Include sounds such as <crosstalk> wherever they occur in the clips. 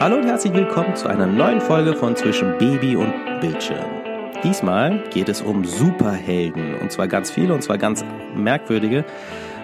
Hallo und herzlich willkommen zu einer neuen Folge von Zwischen Baby und Bildschirm. Diesmal geht es um Superhelden und zwar ganz viele und zwar ganz merkwürdige.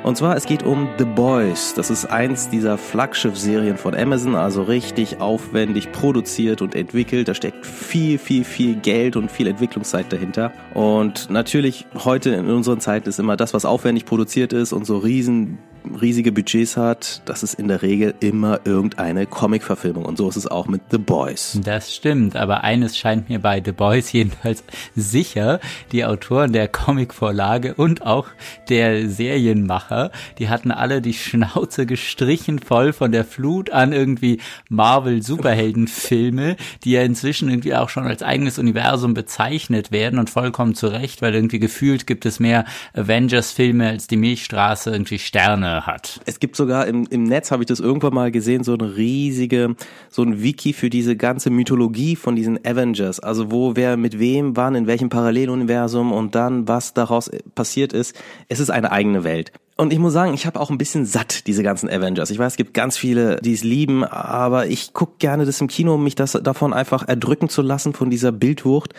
Und zwar es geht um The Boys. Das ist eins dieser Flaggschiff-Serien von Amazon, also richtig aufwendig produziert und entwickelt. Da steckt viel, viel, viel Geld und viel Entwicklungszeit dahinter. Und natürlich heute in unseren Zeiten ist immer das, was aufwendig produziert ist und so riesen riesige Budgets hat, das ist in der Regel immer irgendeine Comic-Verfilmung. Und so ist es auch mit The Boys. Das stimmt, aber eines scheint mir bei The Boys jedenfalls sicher. Die Autoren der Comic-Vorlage und auch der Serienmacher, die hatten alle die Schnauze gestrichen voll von der Flut an irgendwie Marvel-Superhelden-Filme, die ja inzwischen irgendwie auch schon als eigenes Universum bezeichnet werden und vollkommen zu Recht, weil irgendwie gefühlt gibt es mehr Avengers-Filme als die Milchstraße irgendwie Sterne hat. Es gibt sogar im, im Netz, habe ich das irgendwann mal gesehen, so eine riesige, so ein Wiki für diese ganze Mythologie von diesen Avengers. Also wo wer mit wem wann, in welchem Paralleluniversum und dann was daraus passiert ist. Es ist eine eigene Welt. Und ich muss sagen, ich habe auch ein bisschen satt, diese ganzen Avengers. Ich weiß, es gibt ganz viele, die es lieben, aber ich guck gerne das im Kino, um mich das davon einfach erdrücken zu lassen, von dieser Bildwucht.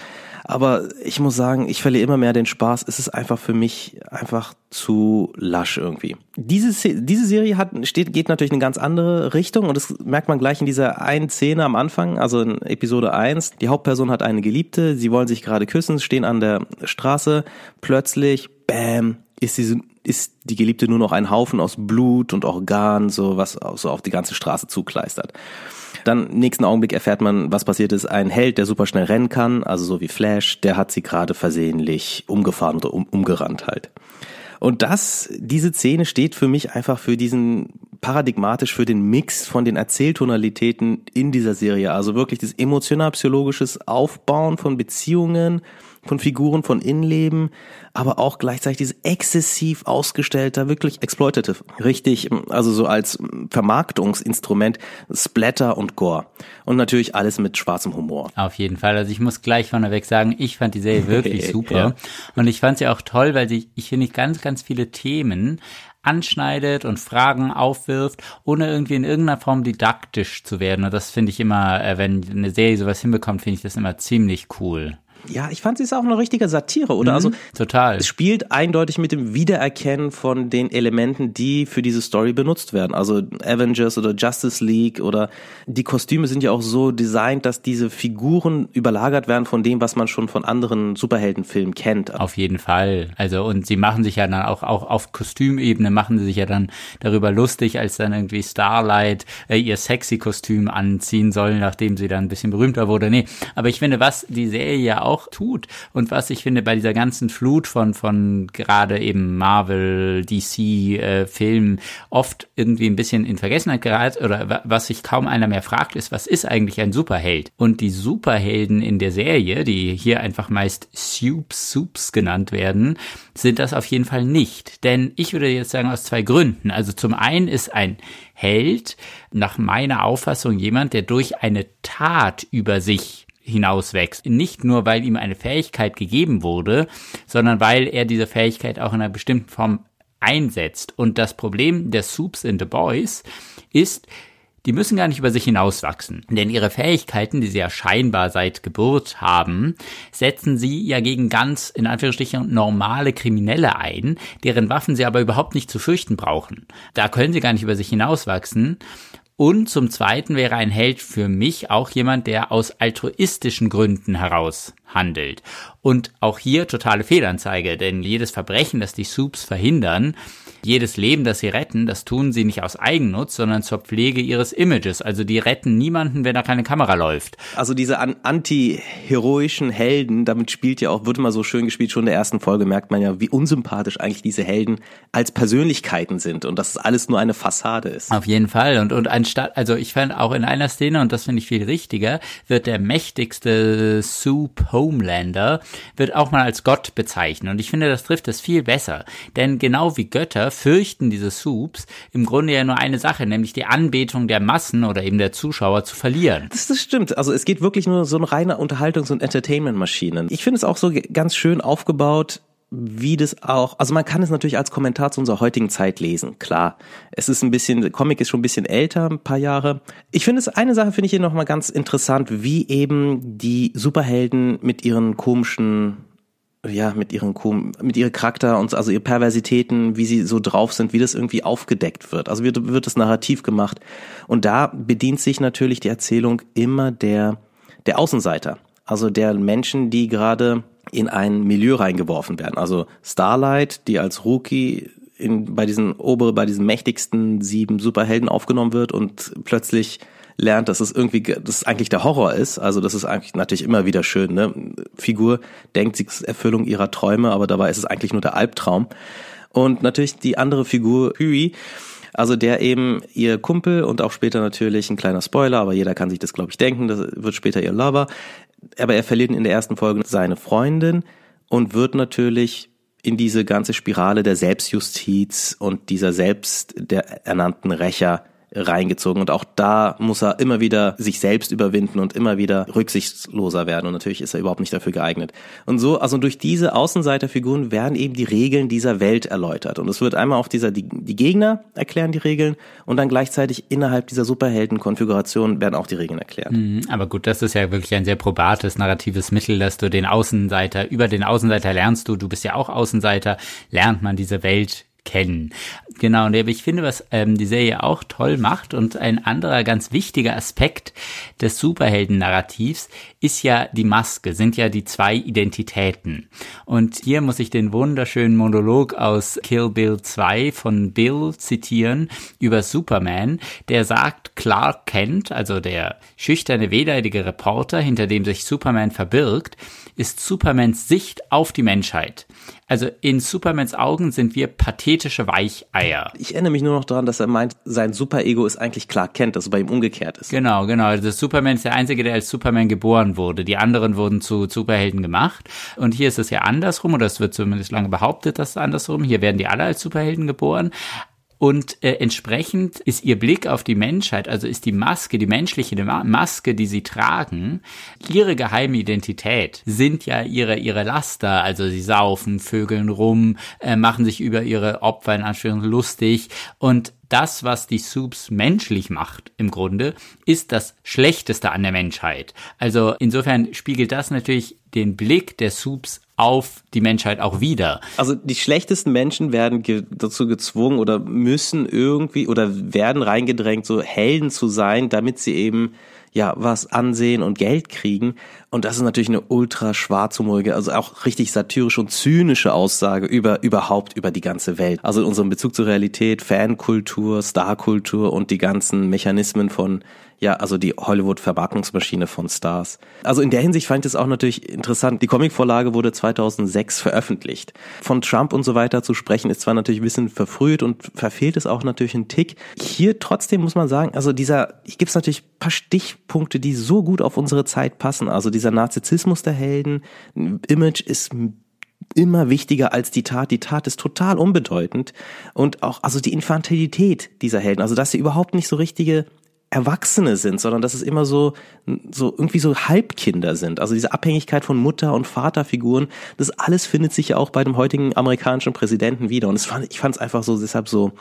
Aber ich muss sagen, ich verliere immer mehr den Spaß. Es ist einfach für mich einfach zu lasch irgendwie. Diese, diese Serie hat, steht, geht natürlich in eine ganz andere Richtung und das merkt man gleich in dieser einen Szene am Anfang, also in Episode 1. Die Hauptperson hat eine Geliebte, sie wollen sich gerade küssen, stehen an der Straße, plötzlich, bam, ist diese ist die Geliebte nur noch ein Haufen aus Blut und Organ, so was so auf die ganze Straße zukleistert. Dann nächsten Augenblick erfährt man, was passiert ist. Ein Held, der super schnell rennen kann, also so wie Flash, der hat sie gerade versehentlich umgefahren oder um, umgerannt halt. Und das, diese Szene steht für mich einfach für diesen paradigmatisch für den Mix von den Erzähltonalitäten in dieser Serie. Also wirklich das emotional-psychologisches Aufbauen von Beziehungen, von Figuren, von Innenleben, aber auch gleichzeitig dieses exzessiv ausgestellter, wirklich exploitative, richtig, also so als Vermarktungsinstrument Splatter und Gore. Und natürlich alles mit schwarzem Humor. Auf jeden Fall. Also ich muss gleich vorneweg sagen, ich fand die Serie wirklich <laughs> super. ja. Und ich fand sie auch toll, weil sie, ich finde, ganz, ganz viele Themen anschneidet und Fragen aufwirft, ohne irgendwie in irgendeiner Form didaktisch zu werden. Und das finde ich immer, äh, wenn eine Serie sowas hinbekommt, finde ich das immer ziemlich cool. Ja, ich fand sie ist auch eine richtige Satire, oder? Mhm, also total. Es spielt eindeutig mit dem Wiedererkennen von den Elementen, die für diese Story benutzt werden. Also Avengers oder Justice League oder die Kostüme sind ja auch so designt, dass diese Figuren überlagert werden von dem, was man schon von anderen Superheldenfilmen kennt. Auf jeden Fall. Also und sie machen sich ja dann auch auch auf Kostümebene machen sie sich ja dann darüber lustig, als dann irgendwie Starlight äh, ihr sexy Kostüm anziehen soll, nachdem sie dann ein bisschen berühmter wurde. Nee, aber ich finde, was die Serie ja auch auch tut und was ich finde bei dieser ganzen Flut von von gerade eben Marvel, DC äh, Filmen oft irgendwie ein bisschen in Vergessenheit gerät oder was sich kaum einer mehr fragt, ist, was ist eigentlich ein Superheld? Und die Superhelden in der Serie, die hier einfach meist Soups Soups genannt werden, sind das auf jeden Fall nicht. Denn ich würde jetzt sagen aus zwei Gründen. Also zum einen ist ein Held nach meiner Auffassung jemand, der durch eine Tat über sich hinauswächst. Nicht nur, weil ihm eine Fähigkeit gegeben wurde, sondern weil er diese Fähigkeit auch in einer bestimmten Form einsetzt. Und das Problem der Soups in the Boys ist, die müssen gar nicht über sich hinauswachsen. Denn ihre Fähigkeiten, die sie ja scheinbar seit Geburt haben, setzen sie ja gegen ganz, in Anführungsstrichen, normale Kriminelle ein, deren Waffen sie aber überhaupt nicht zu fürchten brauchen. Da können sie gar nicht über sich hinauswachsen. Und zum Zweiten wäre ein Held für mich auch jemand, der aus altruistischen Gründen heraus handelt. Und auch hier totale Fehlanzeige, denn jedes Verbrechen, das die Soups verhindern, jedes Leben, das sie retten, das tun sie nicht aus Eigennutz, sondern zur Pflege ihres Images. Also die retten niemanden, wenn da keine Kamera läuft. Also diese anti-heroischen Helden, damit spielt ja auch, wird immer so schön gespielt, schon in der ersten Folge merkt man ja, wie unsympathisch eigentlich diese Helden als Persönlichkeiten sind und dass es alles nur eine Fassade ist. Auf jeden Fall. Und, und anstatt, also ich fand auch in einer Szene, und das finde ich viel richtiger, wird der mächtigste Soup Homelander, wird auch mal als Gott bezeichnet. Und ich finde, das trifft es viel besser. Denn genau wie Götter fürchten diese Soups im Grunde ja nur eine Sache, nämlich die Anbetung der Massen oder eben der Zuschauer zu verlieren. Das, das stimmt. Also es geht wirklich nur so eine reine Unterhaltungs- und Entertainment-Maschine. Ich finde es auch so ganz schön aufgebaut, wie das auch, also man kann es natürlich als Kommentar zu unserer heutigen Zeit lesen, klar. Es ist ein bisschen, der Comic ist schon ein bisschen älter, ein paar Jahre. Ich finde es, eine Sache finde ich hier nochmal ganz interessant, wie eben die Superhelden mit ihren komischen ja, mit ihren mit ihrem Charakter und also ihre Perversitäten, wie sie so drauf sind, wie das irgendwie aufgedeckt wird. Also wird, wird das Narrativ gemacht. Und da bedient sich natürlich die Erzählung immer der, der Außenseiter. Also der Menschen, die gerade in ein Milieu reingeworfen werden. Also Starlight, die als Rookie in, bei diesen obere, bei diesen mächtigsten sieben Superhelden aufgenommen wird und plötzlich lernt, dass es irgendwie, dass es eigentlich der Horror ist. Also das ist eigentlich natürlich immer wieder schön. Ne? Figur denkt, sie ist Erfüllung ihrer Träume, aber dabei ist es eigentlich nur der Albtraum. Und natürlich die andere Figur, Huey, also der eben ihr Kumpel und auch später natürlich ein kleiner Spoiler, aber jeder kann sich das, glaube ich, denken, das wird später ihr Lover. Aber er verliert in der ersten Folge seine Freundin und wird natürlich in diese ganze Spirale der Selbstjustiz und dieser selbst der ernannten Rächer reingezogen. Und auch da muss er immer wieder sich selbst überwinden und immer wieder rücksichtsloser werden. Und natürlich ist er überhaupt nicht dafür geeignet. Und so, also durch diese Außenseiterfiguren werden eben die Regeln dieser Welt erläutert. Und es wird einmal auf dieser, die, die Gegner erklären die Regeln und dann gleichzeitig innerhalb dieser Superheldenkonfiguration werden auch die Regeln erklärt. Mhm, aber gut, das ist ja wirklich ein sehr probates narratives Mittel, dass du den Außenseiter, über den Außenseiter lernst du, du bist ja auch Außenseiter, lernt man diese Welt kennen. Genau, und ich finde, was ähm, die Serie auch toll macht und ein anderer ganz wichtiger Aspekt des Superhelden-Narrativs ist ja die Maske, sind ja die zwei Identitäten. Und hier muss ich den wunderschönen Monolog aus Kill Bill 2 von Bill zitieren über Superman, der sagt, Clark Kent, also der schüchterne, wehleidige Reporter, hinter dem sich Superman verbirgt, ist Supermans Sicht auf die Menschheit. Also in Supermans Augen sind wir pathetische Weicheier. Ich erinnere mich nur noch daran, dass er meint, sein Superego ist eigentlich Clark Kent, dass es bei ihm umgekehrt ist. Genau, genau. Also Superman ist der Einzige, der als Superman geboren wurde. Die anderen wurden zu Superhelden gemacht. Und hier ist es ja andersrum, oder es wird zumindest lange behauptet, dass es andersrum. Hier werden die alle als Superhelden geboren. Und äh, entsprechend ist ihr Blick auf die Menschheit, also ist die Maske, die menschliche Maske, die sie tragen, ihre geheime Identität, sind ja ihre, ihre Laster. Also sie saufen, vögeln rum, äh, machen sich über ihre Opfer in Anführungszeichen lustig. Und das, was die Soups menschlich macht, im Grunde, ist das Schlechteste an der Menschheit. Also insofern spiegelt das natürlich den Blick der Soups auf die Menschheit auch wieder. Also die schlechtesten Menschen werden ge dazu gezwungen oder müssen irgendwie oder werden reingedrängt, so Helden zu sein, damit sie eben ja was Ansehen und Geld kriegen. Und das ist natürlich eine ultra schwarzhumorige, also auch richtig satirische und zynische Aussage über überhaupt über die ganze Welt. Also in unserem Bezug zur Realität, Fankultur, Starkultur und die ganzen Mechanismen von ja, also die Hollywood-Vermarktungsmaschine von Stars. Also in der Hinsicht fand ich es auch natürlich interessant. Die Comicvorlage wurde 2006 veröffentlicht. Von Trump und so weiter zu sprechen ist zwar natürlich ein bisschen verfrüht und verfehlt es auch natürlich einen Tick. Hier trotzdem muss man sagen, also dieser, hier gibt es natürlich paar Stichpunkte, die so gut auf unsere Zeit passen. Also dieser Narzissmus der Helden, Image ist immer wichtiger als die Tat. Die Tat ist total unbedeutend. Und auch, also die Infantilität dieser Helden, also dass sie überhaupt nicht so richtige Erwachsene sind, sondern dass es immer so, so irgendwie so Halbkinder sind. Also diese Abhängigkeit von Mutter- und Vaterfiguren, das alles findet sich ja auch bei dem heutigen amerikanischen Präsidenten wieder. Und fand, ich fand es einfach so deshalb so,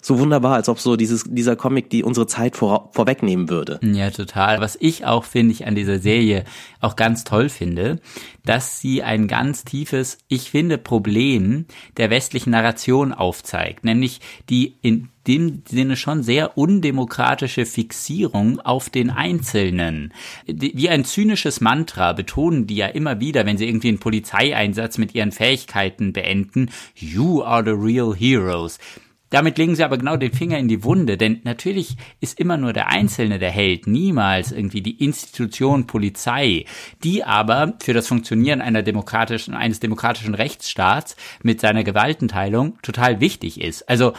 so wunderbar, als ob so dieses, dieser Comic die unsere Zeit vor, vorwegnehmen würde. Ja, total. Was ich auch finde ich an dieser Serie auch ganz toll finde, dass sie ein ganz tiefes, ich finde, Problem der westlichen Narration aufzeigt, nämlich die in dem Sinne schon sehr undemokratische Fixierung auf den Einzelnen. Wie ein zynisches Mantra betonen die ja immer wieder, wenn sie irgendwie einen Polizeieinsatz mit ihren Fähigkeiten beenden, you are the real heroes. Damit legen sie aber genau den Finger in die Wunde, denn natürlich ist immer nur der Einzelne der Held, niemals irgendwie die Institution Polizei, die aber für das Funktionieren einer demokratischen, eines demokratischen Rechtsstaats mit seiner Gewaltenteilung total wichtig ist. Also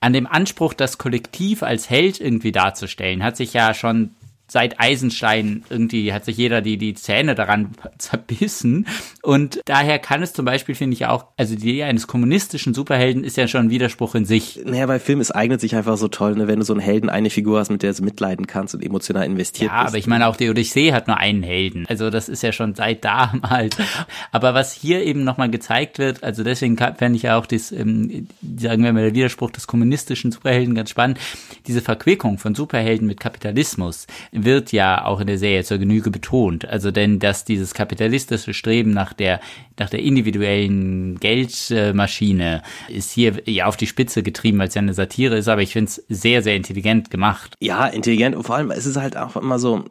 an dem Anspruch, das Kollektiv als Held irgendwie darzustellen, hat sich ja schon seit Eisenstein irgendwie hat sich jeder die, die Zähne daran <laughs> zerbissen. Und daher kann es zum Beispiel, finde ich auch, also die Idee eines kommunistischen Superhelden ist ja schon ein Widerspruch in sich. Naja, bei Film, es eignet sich einfach so toll, ne, wenn du so einen Helden, eine Figur hast, mit der du mitleiden kannst und emotional investiert ja, bist. Ja, aber ich meine auch die Odyssee hat nur einen Helden. Also das ist ja schon seit damals. <laughs> Aber was hier eben nochmal gezeigt wird, also deswegen fände ich ja auch das, ähm, sagen wir mal, der Widerspruch des kommunistischen Superhelden ganz spannend, diese Verquickung von Superhelden mit Kapitalismus wird ja auch in der Serie zur Genüge betont. Also denn, dass dieses kapitalistische Streben nach der, nach der individuellen Geldmaschine ist hier ja auf die Spitze getrieben, weil es ja eine Satire ist, aber ich finde es sehr, sehr intelligent gemacht. Ja, intelligent und vor allem, es halt auch immer so,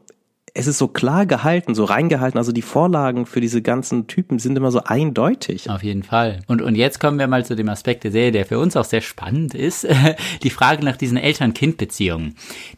es ist so klar gehalten, so reingehalten. Also die Vorlagen für diese ganzen Typen sind immer so eindeutig. Auf jeden Fall. Und, und jetzt kommen wir mal zu dem Aspekt der Serie, der für uns auch sehr spannend ist. <laughs> Die Frage nach diesen Eltern-Kind-Beziehungen.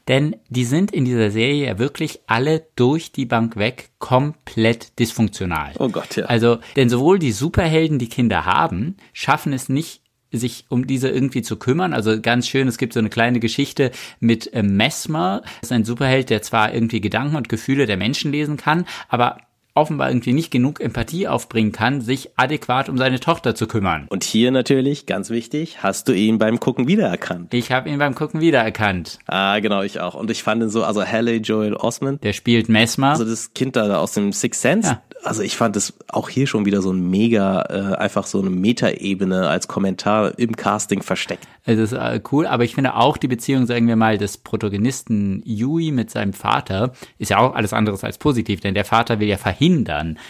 Denn die sind in dieser Serie ja wirklich alle durch die Bank weg komplett dysfunktional. Oh Gott, ja. Also, denn sowohl die Superhelden, die Kinder haben, schaffen es nicht sich um diese irgendwie zu kümmern. Also ganz schön, es gibt so eine kleine Geschichte mit äh, Mesmer. Das ist ein Superheld, der zwar irgendwie Gedanken und Gefühle der Menschen lesen kann, aber offenbar irgendwie nicht genug Empathie aufbringen kann, sich adäquat um seine Tochter zu kümmern. Und hier natürlich, ganz wichtig, hast du ihn beim Gucken wiedererkannt. Ich habe ihn beim Gucken wiedererkannt. Ah, genau, ich auch. Und ich fand ihn so, also Halle Joel Osment. Der spielt Mesmer. Also das Kind da aus dem Sixth Sense. Ja also ich fand es auch hier schon wieder so ein mega, äh, einfach so eine Metaebene als Kommentar im Casting versteckt. Es ist äh, cool, aber ich finde auch die Beziehung, sagen wir mal, des Protagonisten Yui mit seinem Vater ist ja auch alles anderes als positiv, denn der Vater will ja verhindern,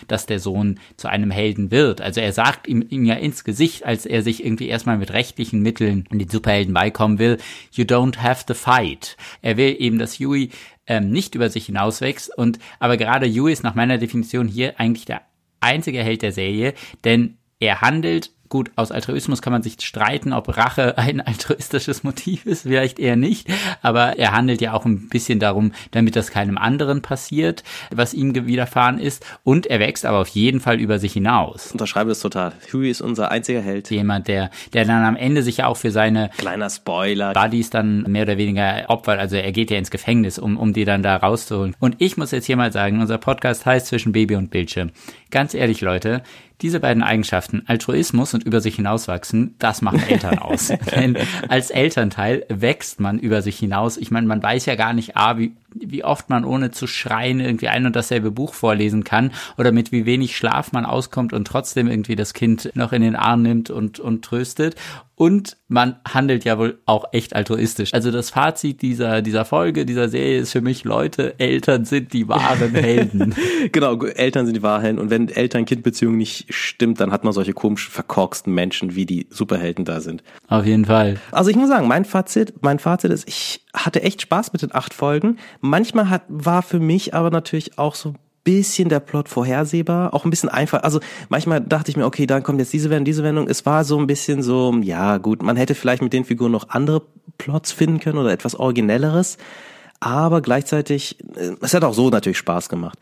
dass der Sohn zu einem Helden wird. Also er sagt ihm, ihm ja ins Gesicht, als er sich irgendwie erstmal mit rechtlichen Mitteln in die Superhelden beikommen will, you don't have to fight. Er will eben, dass Yui ähm, nicht über sich hinauswächst. Und aber gerade Yui ist nach meiner Definition hier eigentlich der einzige Held der Serie, denn er handelt Gut, aus Altruismus kann man sich streiten, ob Rache ein <laughs> altruistisches Motiv ist, vielleicht eher nicht. Aber er handelt ja auch ein bisschen darum, damit das keinem anderen passiert, was ihm widerfahren ist. Und er wächst aber auf jeden Fall über sich hinaus. Unterschreibe es total. Huey ist unser einziger Held. Jemand, der, der dann am Ende sich ja auch für seine kleiner Spoiler Buddies dann mehr oder weniger opfert. Also er geht ja ins Gefängnis, um, um die dann da rauszuholen. Und ich muss jetzt hier mal sagen, unser Podcast heißt zwischen Baby und Bildschirm. Ganz ehrlich, Leute, diese beiden Eigenschaften, Altruismus und über sich hinauswachsen, das machen Eltern aus. <laughs> Denn als Elternteil wächst man über sich hinaus. Ich meine, man weiß ja gar nicht, ah, wie, wie oft man ohne zu schreien irgendwie ein und dasselbe Buch vorlesen kann oder mit wie wenig Schlaf man auskommt und trotzdem irgendwie das Kind noch in den Arm nimmt und, und tröstet. Und man handelt ja wohl auch echt altruistisch. Also das Fazit dieser, dieser Folge, dieser Serie ist für mich, Leute, Eltern sind die wahren <laughs> Helden. genau, Eltern sind die wahren Helden. Und wenn Eltern-Kind-Beziehung nicht stimmt, dann hat man solche komischen, verkorksten Menschen, wie die Superhelden da sind. Auf jeden Fall. Also ich muss sagen, mein Fazit, mein Fazit ist, ich hatte echt Spaß mit den acht Folgen. Manchmal hat, war für mich aber natürlich auch so bisschen der Plot vorhersehbar, auch ein bisschen einfach. Also manchmal dachte ich mir, okay, dann kommt jetzt diese Wendung, diese Wendung. Es war so ein bisschen so, ja gut, man hätte vielleicht mit den Figuren noch andere Plots finden können oder etwas Originelleres. Aber gleichzeitig, äh, es hat auch so natürlich Spaß gemacht.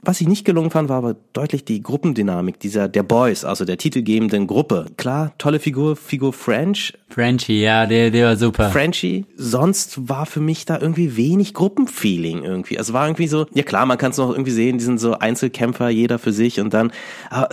Was ich nicht gelungen fand, war aber deutlich die Gruppendynamik dieser der Boys, also der titelgebenden Gruppe. Klar, tolle Figur, Figur French. Frenchie, ja, der, der war super. Frenchie. Sonst war für mich da irgendwie wenig Gruppenfeeling irgendwie. Also war irgendwie so, ja klar, man kann es noch irgendwie sehen, die sind so Einzelkämpfer, jeder für sich und dann, aber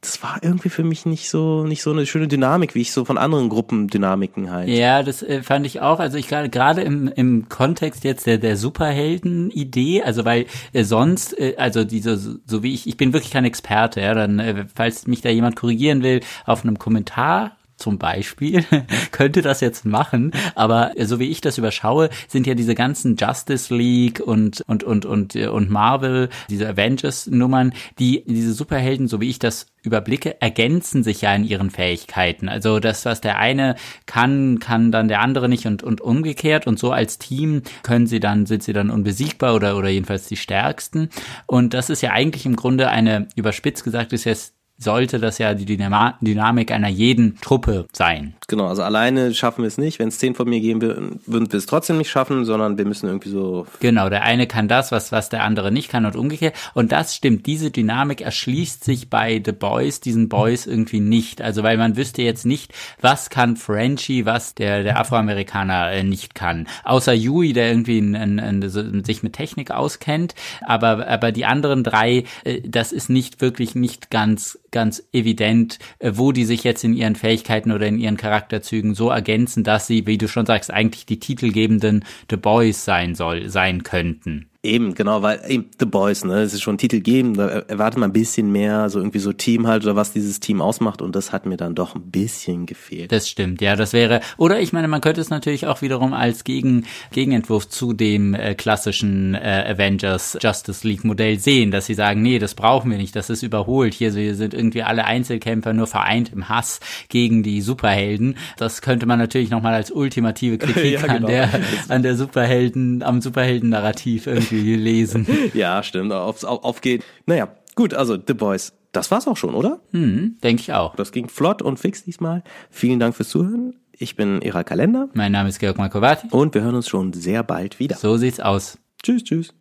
das war irgendwie für mich nicht so, nicht so eine schöne Dynamik, wie ich so von anderen Gruppendynamiken halt. Ja, das äh, fand ich auch. Also ich gerade, gerade im, im Kontext jetzt der, der Superhelden-Idee, also weil äh, sonst, äh, also diese, so wie ich, ich bin wirklich kein Experte, ja, dann, äh, falls mich da jemand korrigieren will, auf einem Kommentar zum Beispiel <laughs> könnte das jetzt machen, aber so wie ich das überschaue, sind ja diese ganzen Justice League und und und und und Marvel, diese Avengers Nummern, die diese Superhelden, so wie ich das überblicke, ergänzen sich ja in ihren Fähigkeiten. Also das, was der eine kann, kann dann der andere nicht und und umgekehrt. Und so als Team können sie dann sind sie dann unbesiegbar oder oder jedenfalls die stärksten. Und das ist ja eigentlich im Grunde eine überspitzt gesagt ist jetzt sollte das ja die Dynamik einer jeden Truppe sein. Genau, also alleine schaffen wir es nicht. Wenn es zehn von mir geben würden, würden wir es trotzdem nicht schaffen, sondern wir müssen irgendwie so. Genau, der eine kann das, was, was der andere nicht kann und umgekehrt. Und das stimmt, diese Dynamik erschließt sich bei The Boys, diesen Boys irgendwie nicht. Also weil man wüsste jetzt nicht, was kann Frenchie, was der, der Afroamerikaner äh, nicht kann. Außer Yui, der irgendwie ein, ein, so, sich mit Technik auskennt. Aber, aber die anderen drei, äh, das ist nicht wirklich nicht ganz, ganz evident, äh, wo die sich jetzt in ihren Fähigkeiten oder in ihren Charakterzügen so ergänzen, dass sie, wie du schon sagst, eigentlich die titelgebenden The Boys sein soll, sein könnten. Eben, genau, weil eben The Boys, ne, es ist schon Titel geben, da erwartet man ein bisschen mehr, so irgendwie so Team halt oder was dieses Team ausmacht und das hat mir dann doch ein bisschen gefehlt. Das stimmt, ja, das wäre, oder ich meine, man könnte es natürlich auch wiederum als Gegen, Gegenentwurf zu dem äh, klassischen äh, Avengers Justice League Modell sehen, dass sie sagen, nee, das brauchen wir nicht, das ist überholt, hier wir sind irgendwie alle Einzelkämpfer nur vereint im Hass gegen die Superhelden. Das könnte man natürlich nochmal als ultimative <laughs> Kritik ja, genau. an der, an der Superhelden, am Superhelden-Narrativ irgendwie viel lesen. <laughs> ja, stimmt, aufs auf, aufgeht. Naja, gut, also The Boys. Das war's auch schon, oder? Hm, denke ich auch. Das ging flott und fix diesmal. Vielen Dank fürs Zuhören. Ich bin Ira Kalender. Mein Name ist Georg Markovati. Und wir hören uns schon sehr bald wieder. So sieht's aus. Tschüss, tschüss.